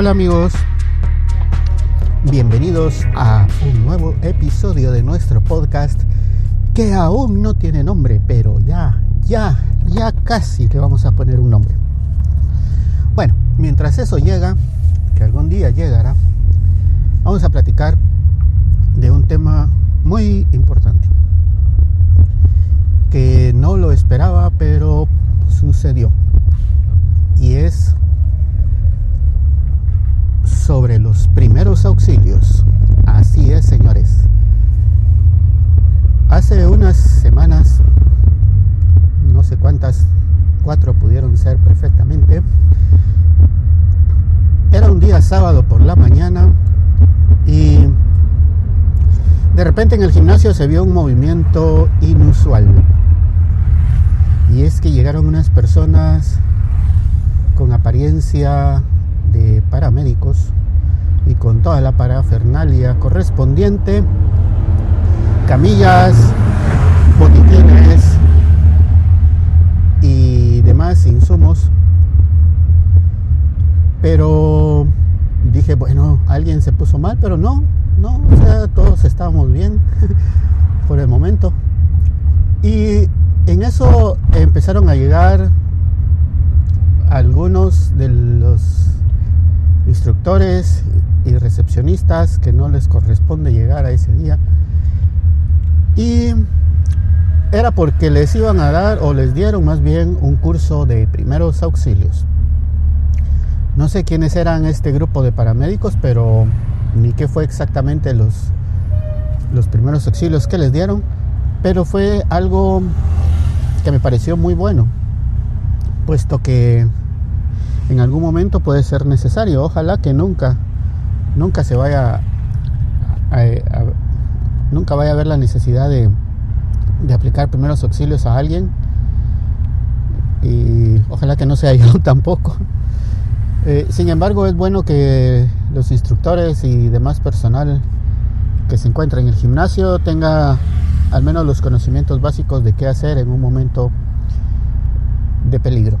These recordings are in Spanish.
Hola amigos, bienvenidos a un nuevo episodio de nuestro podcast que aún no tiene nombre, pero ya, ya, ya casi le vamos a poner un nombre. Bueno, mientras eso llega, que algún día llegará, vamos a platicar de un tema muy importante, que no lo esperaba, pero sucedió, y es sobre los primeros auxilios. Así es, señores. Hace unas semanas, no sé cuántas, cuatro pudieron ser perfectamente, era un día sábado por la mañana y de repente en el gimnasio se vio un movimiento inusual. Y es que llegaron unas personas con apariencia de paramédicos y con toda la parafernalia correspondiente, camillas, botiquines y demás insumos. Pero dije, bueno, alguien se puso mal, pero no, no, o sea, todos estábamos bien por el momento. Y en eso empezaron a llegar algunos de los instructores y recepcionistas que no les corresponde llegar a ese día. Y era porque les iban a dar o les dieron más bien un curso de primeros auxilios. No sé quiénes eran este grupo de paramédicos, pero ni qué fue exactamente los, los primeros auxilios que les dieron, pero fue algo que me pareció muy bueno, puesto que en algún momento puede ser necesario. Ojalá que nunca, nunca se vaya a, nunca vaya a haber la necesidad de, de aplicar primeros auxilios a alguien y ojalá que no sea yo tampoco. Eh, sin embargo, es bueno que los instructores y demás personal que se encuentra en el gimnasio tenga al menos los conocimientos básicos de qué hacer en un momento de peligro.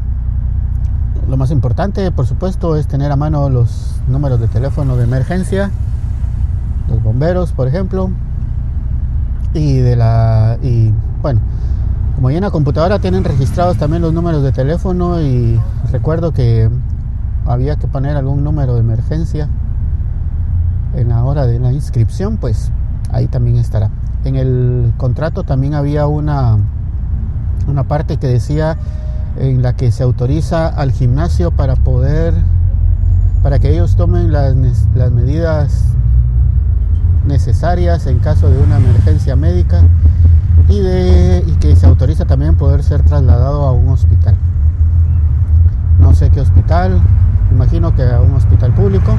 Lo más importante, por supuesto, es tener a mano los números de teléfono de emergencia, los bomberos, por ejemplo, y de la y bueno, como ya en la computadora tienen registrados también los números de teléfono y recuerdo que había que poner algún número de emergencia en la hora de la inscripción, pues ahí también estará. En el contrato también había una una parte que decía en la que se autoriza al gimnasio para poder, para que ellos tomen las, las medidas necesarias en caso de una emergencia médica y, de, y que se autoriza también poder ser trasladado a un hospital. No sé qué hospital, imagino que a un hospital público.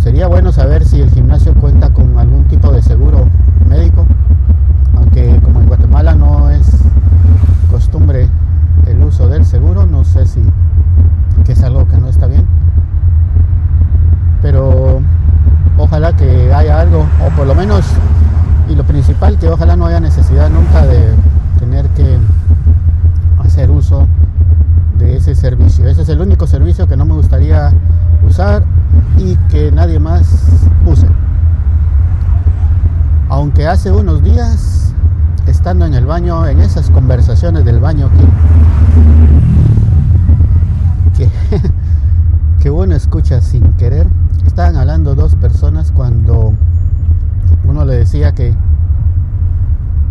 Sería bueno saber si el gimnasio cuenta con algún tipo de seguro médico, aunque como en Guatemala no es costumbre el uso del seguro, no sé si que es algo que no está bien. Pero ojalá que haya algo, o por lo menos, y lo principal, que ojalá no haya necesidad nunca de tener que hacer uso de ese servicio. Ese es el único servicio que no me gustaría usar y que nadie más use. Aunque hace unos días estando en el baño, en esas conversaciones del baño que, que, uno escucha sin querer, estaban hablando dos personas cuando uno le decía que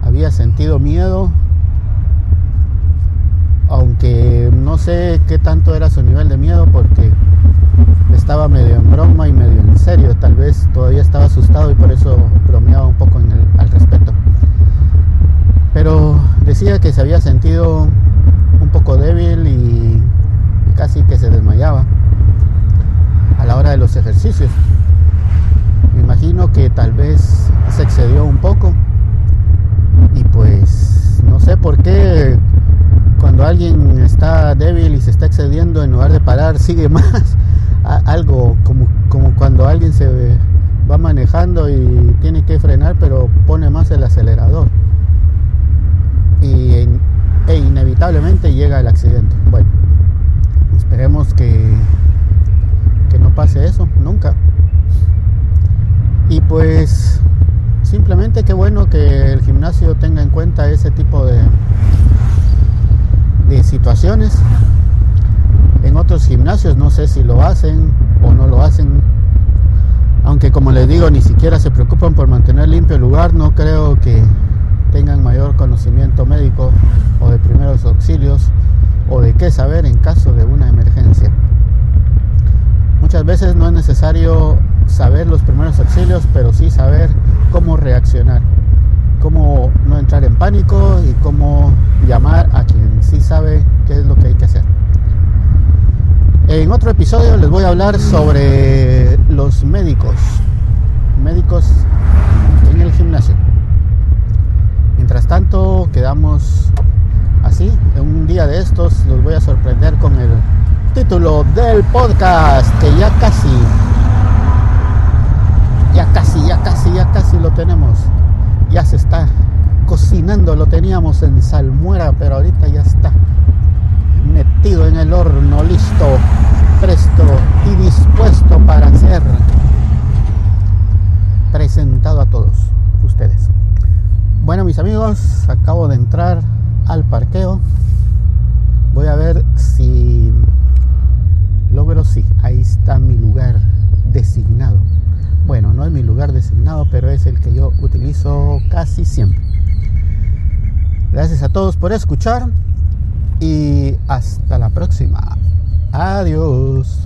había sentido miedo, aunque no sé qué tanto era su nivel de miedo porque estaba medio en broma y medio en serio, tal vez todavía estaba asustado y por eso bromeaba un poco al respecto pero decía que se había sentido un poco débil y casi que se desmayaba a la hora de los ejercicios. Imagino que tal vez se excedió un poco y pues no sé por qué cuando alguien está débil y se está excediendo en lugar de parar sigue más algo como, como cuando alguien se va manejando y tiene que frenar pero pone más el acelerador y, e inevitablemente llega el accidente. Bueno, esperemos que pase eso, nunca. Y pues simplemente qué bueno que el gimnasio tenga en cuenta ese tipo de, de situaciones. En otros gimnasios no sé si lo hacen o no lo hacen. Aunque como les digo, ni siquiera se preocupan por mantener limpio el lugar, no creo que tengan mayor conocimiento médico o de primeros auxilios o de qué saber en caso de una emergencia. Muchas veces no es necesario saber los primeros auxilios, pero sí saber cómo reaccionar, cómo no entrar en pánico y cómo llamar a quien sí sabe qué es lo que hay que hacer. En otro episodio les voy a hablar sobre los médicos, médicos en el gimnasio. Mientras tanto, quedamos así. En un día de estos los voy a sorprender con el título del podcast, que ya casi, ya casi, ya casi, ya casi lo tenemos. Ya se está cocinando, lo teníamos en salmuera, pero ahorita ya está metido en el horno, listo, presto y dispuesto para ser presentado a todos ustedes. Bueno, mis amigos, acabo de entrar al parqueo. Voy a ver si logro, sí, ahí está mi lugar designado. Bueno, no es mi lugar designado, pero es el que yo utilizo casi siempre. Gracias a todos por escuchar y hasta la próxima. Adiós.